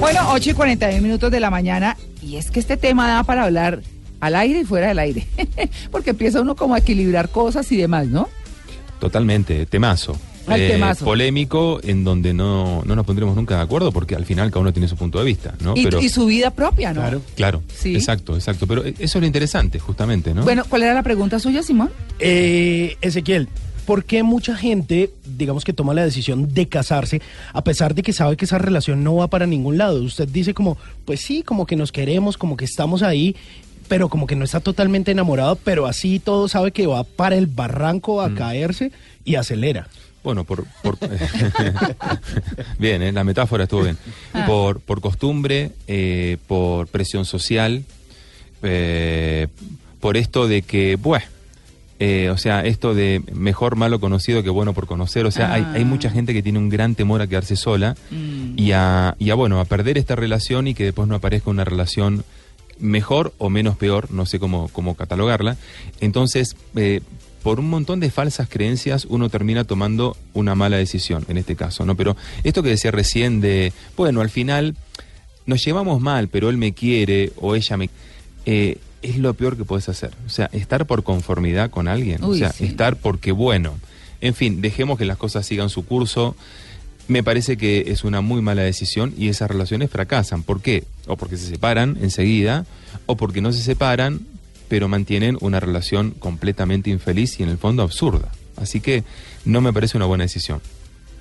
Bueno, 8 y 41 minutos de la mañana. Y es que este tema da para hablar al aire y fuera del aire. Porque empieza uno como a equilibrar cosas y demás, ¿no? Totalmente, temazo. Al Eh, temazo. Polémico, en donde no, no nos pondremos nunca de acuerdo, porque al final cada uno tiene su punto de vista, ¿no? Y, Pero, y su vida propia, ¿no? Claro. claro, Sí. exacto, exacto. Pero eso es lo interesante, justamente, ¿no? Bueno, ¿cuál era la pregunta suya, Simón? Eh, Ezequiel, ¿por qué mucha gente, digamos que toma la decisión de casarse, a pesar de que sabe que esa relación no va para ningún lado? Usted dice como, pues sí, como que nos queremos, como que estamos ahí, pero como que no está totalmente enamorado, pero así todo sabe que va para el barranco a caerse y acelera. Bueno, por... por- bien, ¿eh? la metáfora estuvo bien. Por, por costumbre, eh, por presión social, eh, por esto de que, bueno, o sea, esto de mejor malo conocido que bueno por conocer, o sea, hay, hay mucha gente que tiene un gran temor a quedarse sola y, a, y a, bueno, a perder esta relación y que después no aparezca una relación mejor o menos peor, no sé cómo, cómo catalogarla. Entonces, eh, por un montón de falsas creencias uno termina tomando una mala decisión en este caso, ¿no? Pero esto que decía recién de, bueno, al final nos llevamos mal, pero él me quiere o ella me... eh, es lo peor que puedes hacer. O sea, estar por conformidad con alguien. o sea, sí. estar porque bueno. En fin, dejemos que las cosas sigan su curso. Me parece que es una muy mala decisión y esas relaciones fracasan. ¿Por qué? O porque se separan enseguida, o porque no se separan, pero mantienen una relación completamente infeliz y en el fondo absurda. Así que no me parece una buena decisión.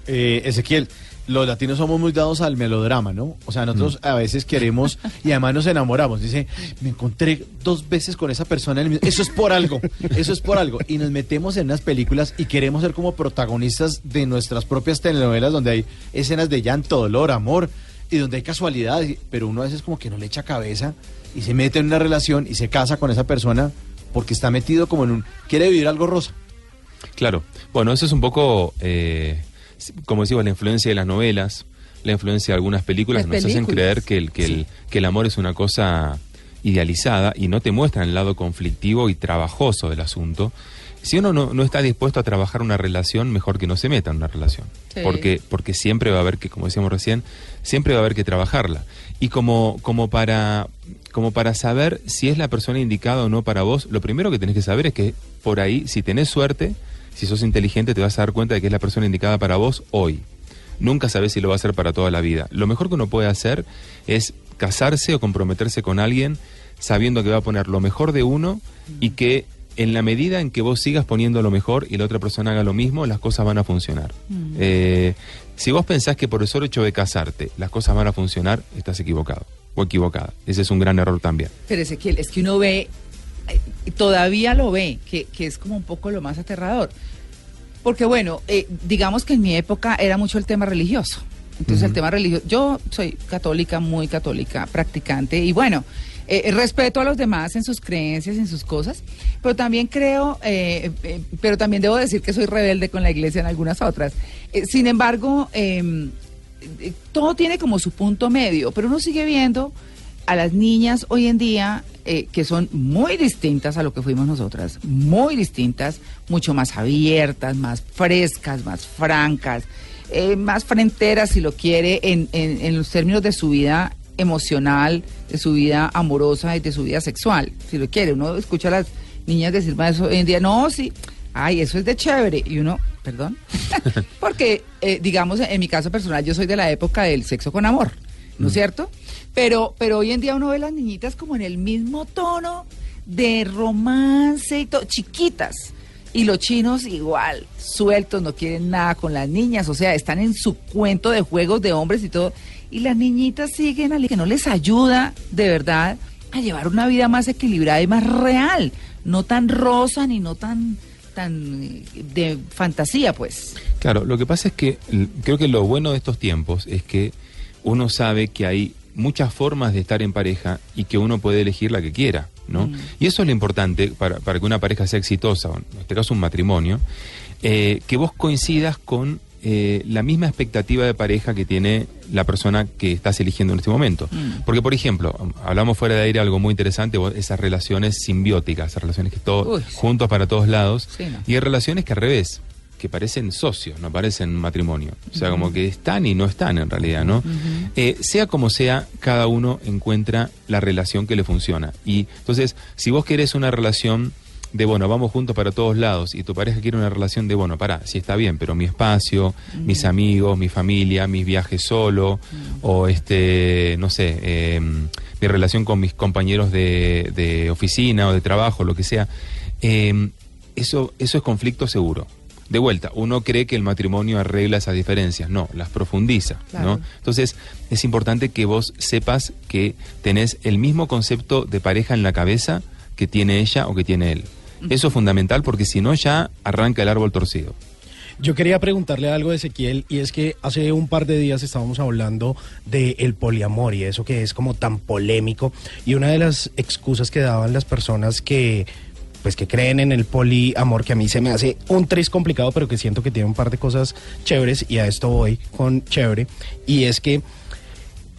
Eh, Ezequiel, los latinos somos muy dados al melodrama, ¿no? O sea, nosotros a veces queremos y además nos enamoramos. Dice, me encontré dos veces con esa persona. en el mismo- Eso es por algo, eso es por algo. Y nos metemos en unas películas y queremos ser como protagonistas de nuestras propias telenovelas donde hay escenas de llanto, dolor, amor y donde hay casualidades. Pero uno a veces como que no le echa cabeza y se mete en una relación y se casa con esa persona porque está metido como en un... quiere vivir algo rosa. Claro. Bueno, eso es un poco, eh, como decimos, la influencia de las novelas, la influencia de algunas películas Las nos hacen creer que el, que, el, que el amor es una cosa idealizada y no te muestran el lado conflictivo y trabajoso del asunto. Si uno no, no está dispuesto a trabajar una relación, mejor que no se meta en una relación. Sí. Porque, porque siempre va a haber que, como decíamos recién, siempre va a haber que trabajarla. Y como, como, para, como para saber si es la persona indicada o no para vos, lo primero que tenés que saber es que por ahí, si tenés suerte, si sos inteligente, te vas a dar cuenta de que es la persona indicada para vos hoy. Nunca sabés si lo va a hacer para toda la vida. Lo mejor que uno puede hacer es casarse o comprometerse con alguien sabiendo que va a poner lo mejor de uno y que en la medida en que vos sigas poniendo lo mejor y la otra persona haga lo mismo, las cosas van a funcionar. Eh, si vos pensás que por el solo hecho de casarte las cosas van a funcionar, estás equivocado o equivocada. Ese es un gran error también. Pero Ezequiel, es que uno ve, todavía lo ve, que, que es como un poco lo más aterrador. Porque bueno, eh, digamos que en mi época era mucho el tema religioso. Entonces el tema religioso, yo soy católica, muy católica, practicante, y bueno, eh, respeto a los demás en sus creencias, en sus cosas, pero también creo, eh, eh, pero también debo decir que soy rebelde con la iglesia en algunas otras. Eh, sin embargo, em, eh, todo tiene como su punto medio, pero uno sigue viendo a las niñas hoy en día eh, que son muy distintas a lo que fuimos nosotras, muy distintas, mucho más abiertas, más frescas, más francas, eh, más fronteras, si lo quiere, en, en- en los términos de su vida emocional, de su vida amorosa y de su vida sexual, si lo quiere. Uno escucha a las niñas decir más eso hoy en día, no, sí, ay, eso es de chévere. Y uno, perdón, porque, eh, digamos, en mi caso personal, yo soy de la época del sexo con amor, ¿no es cierto? Pero, pero hoy en día uno ve las niñitas como en el mismo tono de romance y todo, chiquitas. Y los chinos igual, sueltos, no quieren nada con las niñas, o sea, están en su cuento de juegos de hombres y todo. Y las niñitas siguen al que no les ayuda, de verdad, a llevar una vida más equilibrada y más real, no tan rosa ni no tan tan eh, de fantasía, pues. Claro, lo que pasa es que creo que lo bueno de estos tiempos es que uno sabe que hay muchas formas de estar en pareja y que uno puede elegir la que quiera, ¿no? Y eso es lo importante para, para que una pareja sea exitosa, o en este caso un matrimonio, eh, que vos coincidas con eh, la misma expectativa de pareja que tiene la persona que estás eligiendo en este momento. Porque, por ejemplo, hablamos fuera de aire algo muy interesante, esas relaciones simbióticas, esas relaciones que todos juntos para todos lados, Sí, no. y hay relaciones que al revés, que parecen socios, no parecen matrimonio. O sea, como que están y no están en realidad, ¿no? Eh, sea como sea, cada uno encuentra la relación que le funciona. Y entonces, si vos querés una relación de, bueno, vamos juntos para todos lados, y tu pareja quiere una relación de, bueno, para, sí está bien, pero mi espacio, mis amigos, mi familia, mis viajes solo, o este, no sé, eh, mi relación con mis compañeros de, de oficina o de trabajo, lo que sea, eh, eso, eso es conflicto seguro. De vuelta, uno cree que el matrimonio arregla esas diferencias, no, las profundiza, Claro. ¿no? Entonces, es importante que vos sepas que tenés el mismo concepto de pareja en la cabeza que tiene ella o que tiene él. Eso es fundamental porque si no ya arranca el árbol torcido. Yo quería preguntarle algo de Ezequiel y es que hace un par de días estábamos hablando del el poliamor y eso que es como tan polémico y una de las excusas que daban las personas que pues que creen en el poliamor que a mí se me hace un tris complicado pero que siento que tiene un par de cosas chéveres y a esto voy con chévere y es que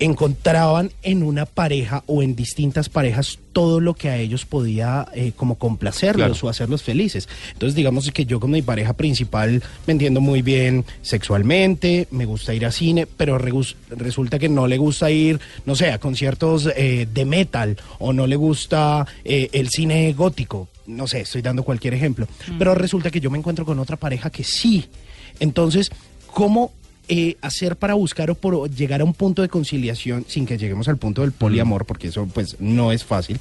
encontraban en una pareja o en distintas parejas todo lo que a ellos podía eh, como complacerlos Claro. o hacerlos felices. Entonces digamos que yo con mi pareja principal me entiendo muy bien sexualmente, me gusta ir a cine, pero resulta que no le gusta ir, no sé, a conciertos eh, de metal o no le gusta eh, el cine gótico. No sé, estoy dando cualquier ejemplo. Pero resulta que yo me encuentro con otra pareja que sí. Entonces, ¿cómo eh, hacer para buscar o por llegar a un punto de conciliación sin que lleguemos al punto del poliamor, porque eso pues no es fácil?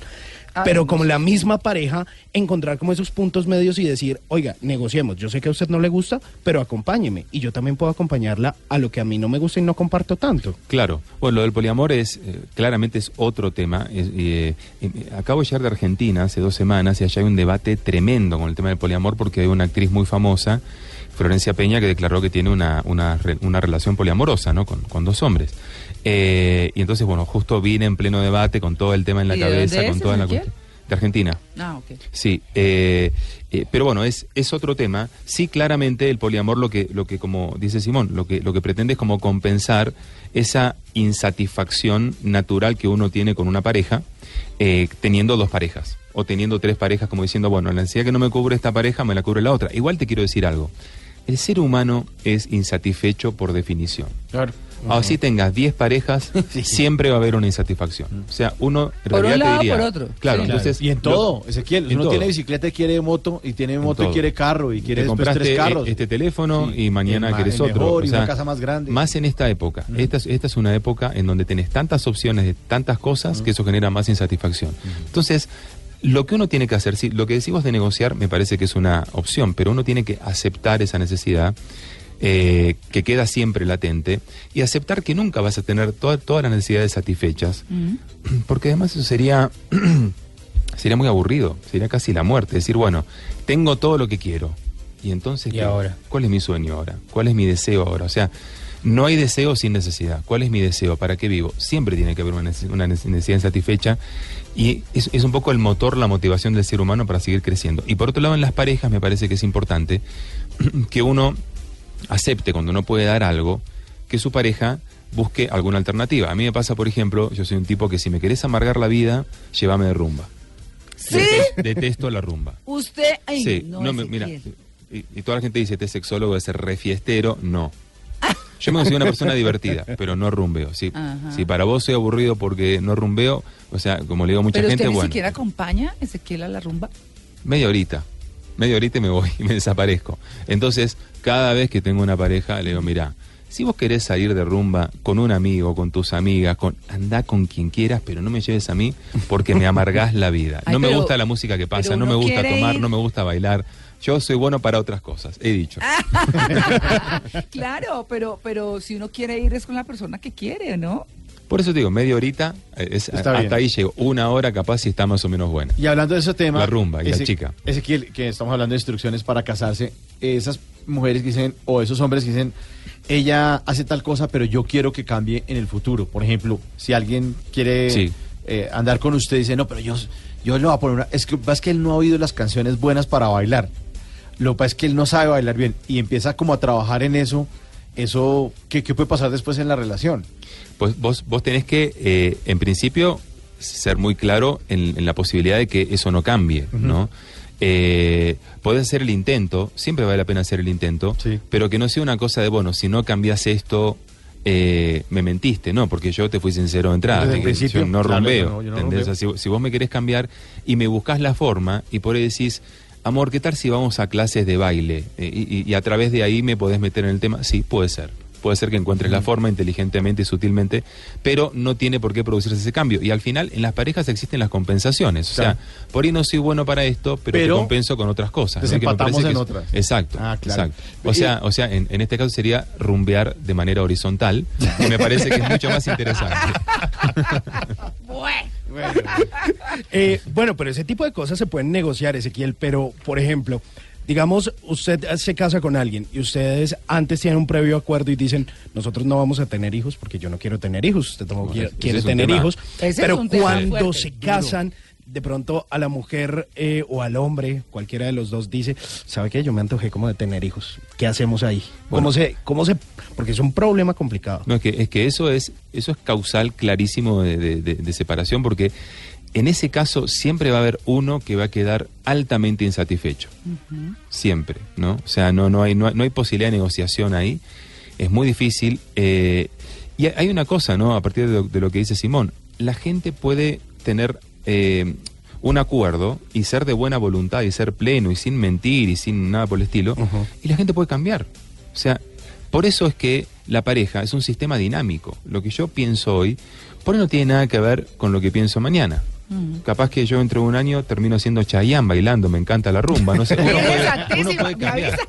Ah, pero no como sé. la misma pareja, encontrar como esos puntos medios y decir, oiga, negociemos, yo sé que a usted no le gusta, pero acompáñeme. Y yo también puedo acompañarla a lo que a mí no me gusta y no comparto tanto. Claro, bueno, lo del poliamor es, eh, claramente es otro tema. Es, eh, eh, acabo de llegar de Argentina hace dos semanas y allá hay un debate tremendo con el tema del poliamor porque hay una actriz muy famosa, Florencia Peña, que declaró que tiene una, una, una relación poliamorosa, ¿no? Con, con dos hombres. Eh, y entonces, bueno, justo vine en pleno debate con todo el tema en la ¿Y de cabeza, con toda la cuestión. De Argentina. Ah, ok. Sí, eh, eh, pero bueno, es, es otro tema. Sí, claramente el poliamor lo que, lo que como dice Simón, lo que, lo que pretende es como compensar esa insatisfacción natural que uno tiene con una pareja, eh, teniendo dos parejas, o teniendo tres parejas, como diciendo, bueno, la necesidad que no me cubre esta pareja, me la cubre la otra. Igual te quiero decir algo. El ser humano es insatisfecho por definición. Claro. Así tengas 10 parejas, siempre va a haber una insatisfacción. O sea, uno en Por un realidad te lado, diría- por otro. Claro, Sí. entonces Y en lo- todo, Ezequiel. en Uno todo. tiene bicicleta y quiere moto, y tiene En moto y quiere carro, y quiere te después tres carros. e- este teléfono Sí. y mañana el otro. mejor O y sea, una casa más grande. Más en esta época. Esta, es- esta es una época en donde tenés tantas opciones de tantas cosas que eso genera más insatisfacción. Entonces, lo que uno tiene que hacer, sí, lo que decimos de negociar me parece que es una opción, pero uno tiene que aceptar esa necesidad. eh, que queda siempre latente y aceptar que nunca vas a tener toda- todas las necesidades satisfechas porque además eso sería sería muy aburrido, sería casi la muerte. Decir, bueno, tengo todo lo que quiero. Y entonces, ¿Y ahora? ¿cuál es mi sueño ahora? ¿Cuál es mi deseo ahora? O sea, no hay deseo sin necesidad. ¿Cuál es mi deseo? ¿Para qué vivo? Siempre tiene que haber una nece- una necesidad insatisfecha. Y es, es un poco el motor, la motivación del ser humano para seguir creciendo. Y por otro lado, en las parejas me parece que es importante que uno acepte cuando no puede dar algo, que su pareja busque alguna alternativa. A mí me pasa, por ejemplo, yo soy un tipo que si me querés amargar la vida, llévame de rumba. ¿Sí? Detes- Detesto la rumba. Usted, ay, sí, no, no, me- mira, y, y toda la gente dice, este sexólogo es ser refiestero, no. Yo me considero una persona divertida, pero no rumbeo. Si, si para vos soy aburrido porque no rumbeo, o sea, como le digo a mucha Pero gente, usted ni bueno, siquiera acompaña, Ezequiel, a la rumba. media horita. Media horita y me voy y me desaparezco. Entonces, cada vez que tengo una pareja, le digo, mira, si vos querés salir de rumba con un amigo, con tus amigas, con anda con quien quieras, pero no me lleves a mí porque me amargás la vida. Ay, no me gusta la música que pasa, no me gusta tomar, ir- no me gusta bailar. Yo soy bueno para otras cosas, he dicho. Claro, pero, pero si uno quiere ir es con la persona que quiere, ¿no? Por eso te digo, media horita, eh, es- bien. hasta ahí llego. Una hora capaz si está más o menos buena. Y hablando de ese tema. La rumba y la ese- chica. Ezequiel, que estamos hablando de instrucciones para casarse. Esas mujeres que dicen, o esos hombres que dicen, ella hace tal cosa, pero yo quiero que cambie en el futuro. Por ejemplo, si alguien quiere Sí. eh, andar con usted y dice, no, pero yo, yo le voy a poner una. Es que es que él no ha oído las canciones buenas para bailar. Lo que pasa es que él no sabe bailar bien y empieza como a trabajar en eso. Eso, ¿qué, qué puede pasar después en la relación? Pues vos, vos tenés que, eh, en principio, ser muy claro en, en la posibilidad de que eso no cambie, ¿no? Eh, podés hacer el intento, siempre vale la pena hacer el intento, Sí. pero que no sea una cosa de, bueno, si no cambias esto, eh, me mentiste, no, porque yo te fui sincero de entrada, Desde que principio, yo no claro, yo no- yo no ¿entendés? rumbeo. O sea, si, si vos me querés cambiar y me buscas la forma y por ahí decís, amor, ¿qué tal si vamos a clases de baile? Eh, y, y- y a través de ahí me podés meter en el tema, sí, puede ser. Puede ser que encuentres la forma inteligentemente y sutilmente, pero no tiene por qué producirse ese cambio. Y al final, en las parejas existen las compensaciones. O sea, por ahí no soy bueno para esto, pero, Pero te compenso con otras cosas. en es- otras. Exacto. Ah, claro. exacto. O sea, o sea en, en este caso sería rumbear de manera horizontal, que me parece que es mucho más interesante. Eh, bueno, pero ese tipo de cosas se pueden negociar, Ezequiel, pero, por ejemplo, digamos, usted se casa con alguien y ustedes antes tienen un previo acuerdo y dicen, nosotros no vamos a tener hijos porque yo no quiero tener hijos, usted tampoco Bueno, quiere, ese quiere es un tener tema. hijos, Ese pero cuando fuerte, se duro. De pronto a la mujer eh, o al hombre, cualquiera de los dos dice, ¿sabe qué? Yo me antojé como de tener hijos. ¿Qué hacemos ahí? ¿Cómo se, cómo se, porque es un problema complicado. No, es que, es que eso es, eso es causal clarísimo de, de- de- de separación, porque en ese caso siempre va a haber uno que va a quedar altamente insatisfecho. Siempre, ¿no? O sea, no, no, hay, no, no hay posibilidad de negociación ahí. Es muy difícil. eh, y hay una cosa, ¿no? A partir de lo, de lo que dice Simón, la gente puede tener eh, un acuerdo y ser de buena voluntad y ser pleno y sin mentir y sin nada por el estilo, y la gente puede cambiar. O sea, por eso es que la pareja es un sistema dinámico. Lo que yo pienso hoy, por ahí no tiene nada que ver con lo que pienso mañana. Capaz que yo dentro de un año termino siendo Chayanne bailando, me encanta la rumba, no sé. Uno puede, uno cambiar.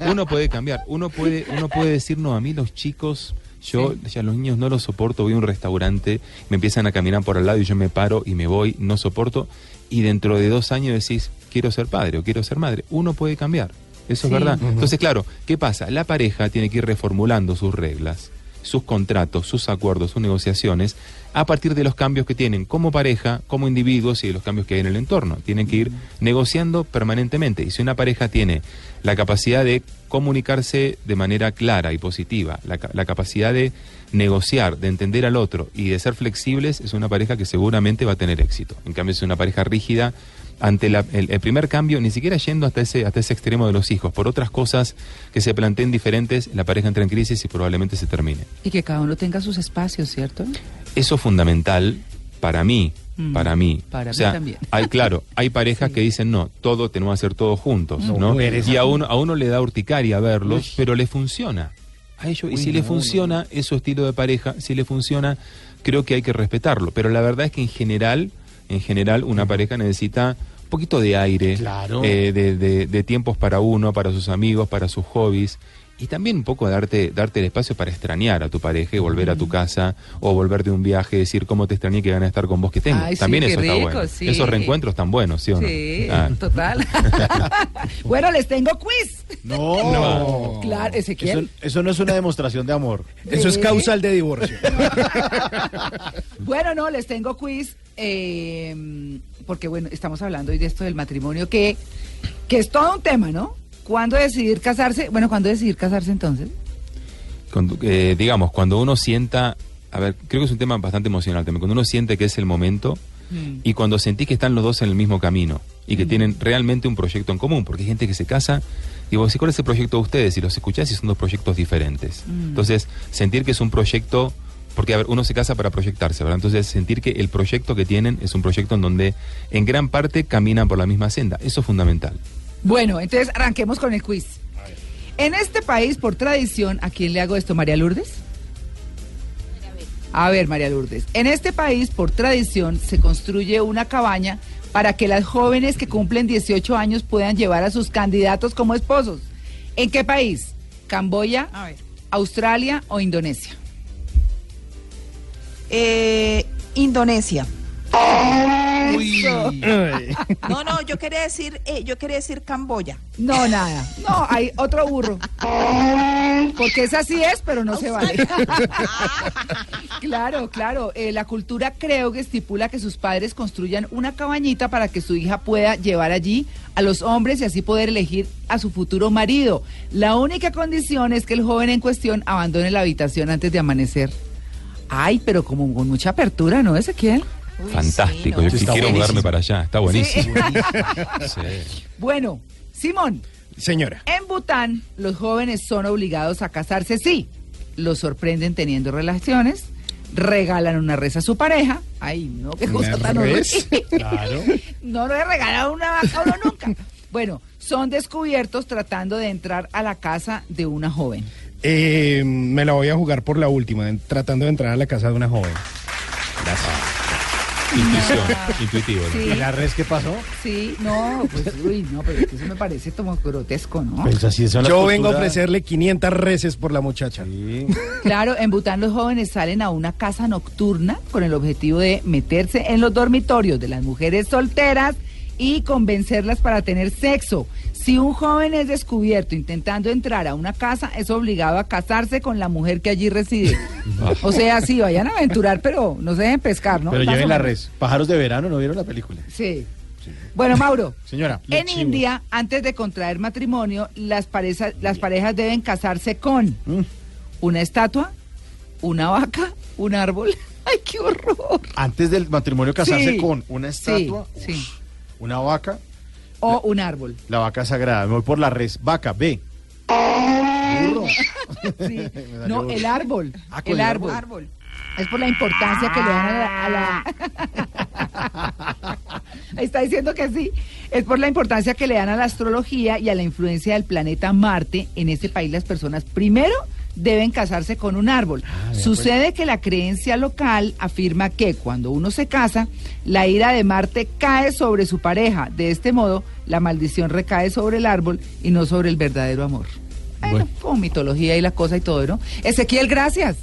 uno puede cambiar. Uno puede, uno puede decir, no, a mí los chicos, yo ya los niños no los soporto, voy a un restaurante, me empiezan a caminar por al lado y yo me paro y me voy, no soporto. Y dentro de dos años decís, quiero ser padre o quiero ser madre. Uno puede cambiar. Eso Sí. es verdad. Entonces, claro, ¿qué pasa? La pareja tiene que ir reformulando sus reglas, sus contratos, sus acuerdos, sus negociaciones, a partir de los cambios que tienen como pareja, como individuos y de los cambios que hay en el entorno. Tienen que ir negociando permanentemente. Y si una pareja tiene la capacidad de comunicarse de manera clara y positiva, la, ca- la capacidad de negociar, de entender al otro y de ser flexibles, es una pareja que seguramente va a tener éxito. En cambio, si es una pareja rígida, ante la- el, el primer cambio, ni siquiera yendo hasta ese, hasta ese extremo de los hijos, por otras cosas que se planteen diferentes, la pareja entra en crisis y probablemente se termine. Y que cada uno tenga sus espacios, ¿cierto? Eso es fundamental para mí, Mm, para mí. para o mí sea, también. Hay, claro, hay parejas Sí. que dicen, no, todo tenemos que hacer todos juntos, No, ¿no? eres- Y a uno, a uno le da urticaria verlos, Uy. pero le funciona. A ellos, y si le no, funciona, su estilo de pareja, si le funciona, creo que hay que respetarlo. Pero la verdad es que en general, en general, una pareja necesita poquito de aire, Claro. eh, de, de- de tiempos para uno, para sus amigos, para sus hobbies. Y también un poco darte, darte el espacio para extrañar a tu pareja y volver a tu casa o volver de un viaje, decir cómo te extrañé que ganas de estar con vos que tengo. Ay, sí, también qué eso está rico, bueno. sí. Esos reencuentros tan buenos, ¿sí o no? Sí, Ah. total. bueno, les tengo quiz. No, No. Claro, Eso, Ezequiel. eso no es una demostración de amor. Eso es causal de divorcio. Bueno, no, les tengo quiz, eh, porque bueno, estamos hablando hoy de esto del matrimonio, que, que es todo un tema, ¿no? ¿Cuándo decidir casarse? Bueno, ¿cuándo decidir casarse entonces? Cuando, eh, digamos, cuando uno sienta, a ver, creo que es un tema bastante emocional también, cuando uno siente que es el momento Mm. y cuando sentí que están los dos en el mismo camino y que tienen realmente un proyecto en común, porque hay gente que se casa y vos decís, ¿cuál es el proyecto de ustedes? Y los escuchás y son dos proyectos diferentes. Mm. Entonces, sentir que es un proyecto, porque a ver, uno se casa para proyectarse, ¿verdad? Entonces, sentir que el proyecto que tienen es un proyecto en donde en gran parte caminan por la misma senda, eso es fundamental. Bueno, entonces arranquemos con el quiz. En este país, por tradición, ¿a quién le hago esto? ¿María Lourdes? A ver, María Lourdes. En este país, por tradición, se construye una cabaña para que las jóvenes que cumplen 18 años puedan llevar a sus candidatos como esposos. ¿En qué país? ¿Camboya, Australia o Indonesia? Eh, Indonesia. No, no, yo quería decir, eh, yo quería decir Camboya. No, nada. No, hay otro burro. Porque esa sí es, pero no se vale. claro, claro. eh, la cultura creo que estipula que sus padres construyan una cabañita para que su hija pueda llevar allí a los hombres y así poder elegir a su futuro marido. La única condición es que el joven en cuestión abandone la habitación antes de amanecer. Ay, pero como con mucha apertura, ¿no, Ezequiel? Uy, Fantástico, sí, yo sí quiero mudarme para allá, está buenísimo. Sí. Bueno, Simón, Señora. En Bután, los jóvenes son obligados a casarse, sí. Los sorprenden teniendo relaciones, regalan una res a su pareja. Ay, no, qué cosa ¿Una tan. Claro. No le regalan una vaca a uno nunca. Bueno, son descubiertos tratando de entrar a la casa de una joven. Eh, me la voy a jugar por la última, en- tratando de entrar a la casa de una joven. Intuición, intuitivo. ¿no? Sí. ¿Y la res qué pasó? Sí, no, pues, uy, no, pero es que eso me parece como grotesco, ¿no? Pues así son las Yo vengo a ofrecerle 500 reses por la muchacha. Sí. Claro, en Bután los jóvenes salen a una casa nocturna con el objetivo de meterse en los dormitorios de las mujeres solteras y convencerlas para tener sexo. Si un joven es descubierto intentando entrar a una casa, es obligado a casarse con la mujer que allí reside. O sea, sí, vayan a aventurar, pero no se dejen pescar, ¿no? Pero lleven la res. Pájaros de verano, ¿no vieron la película? Sí. Bueno, Mauro. Señora. En chivo. India, antes de contraer matrimonio, las, parejas las parejas deben casarse con Mm. una estatua, una vaca, un árbol. ¡Ay, qué horror! Antes del matrimonio casarse Sí. con una estatua, Sí, sí. Una vaca, O un árbol. la vaca sagrada. Me voy por la res. Vaca, B. Burro. Sí. No, el árbol. Ah, el el árbol. Árbol. Es por la importancia que le dan a la... a la- Ahí Está diciendo que sí. Es por la importancia que le dan a la astrología y a la influencia del planeta Marte. En este país las personas primero deben casarse con un árbol. Sucede que la creencia local afirma que cuando uno se casa, la ira de Marte cae sobre su pareja. De este modo, la maldición recae sobre el árbol y no sobre el verdadero amor. Bueno, Bueno. como mitología y la cosa y todo, ¿no? Ezequiel, gracias.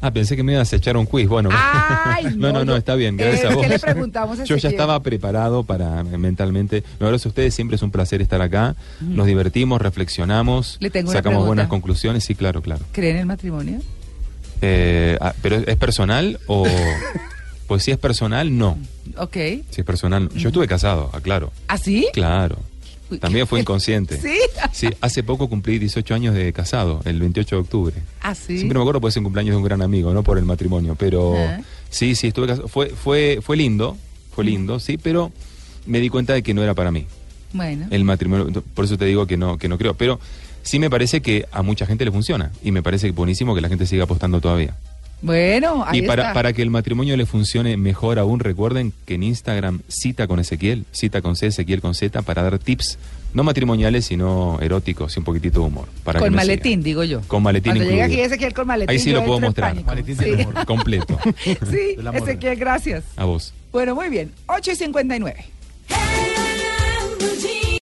Ah, pensé que me ibas a echar un quiz. Bueno, Ay, no, no, no, está bien, eh, gracias a ¿qué vos. le preguntamos a Yo ya estaba preparado para eh, mentalmente. No, gracias a ustedes, siempre es un placer estar acá. Nos divertimos, reflexionamos, Le tengo una sacamos buenas conclusiones. Sí, claro, claro. ¿Creen en el matrimonio? Eh, ah, ¿Pero es personal o...? Pues si es personal, no. Ok. Si es personal, no. yo estuve casado, aclaro. ¿Así? Claro. También fue inconsciente. ¿Sí? Sí, hace poco cumplí 18 años de casado, el 28 de octubre. ¿Así? Siempre me acuerdo porque es un cumpleaños de un gran amigo, no por el matrimonio, pero sí, sí, estuve casado. Fue, fue, fue lindo, fue lindo, sí, pero me di cuenta de que no era para mí Bueno. el matrimonio. Por eso te digo que no, que no creo. Pero sí me parece que a mucha gente le funciona y me parece buenísimo que la gente siga apostando todavía. Bueno, ahí y para, está. para que el matrimonio le funcione mejor aún, recuerden que en Instagram cita con Ezequiel, cita con C, Ezequiel con Z, para dar tips, no matrimoniales, sino eróticos y un poquitito de humor. Para con maletín, digo yo. Con maletín Cuando llega aquí. Ezequiel con maletín. Ahí sí yo lo puedo mostrar. pánico. Maletín sí. del amor. Completo. sí. Ezequiel, gracias. A vos. Bueno, muy bien. 8 y 59. Hey,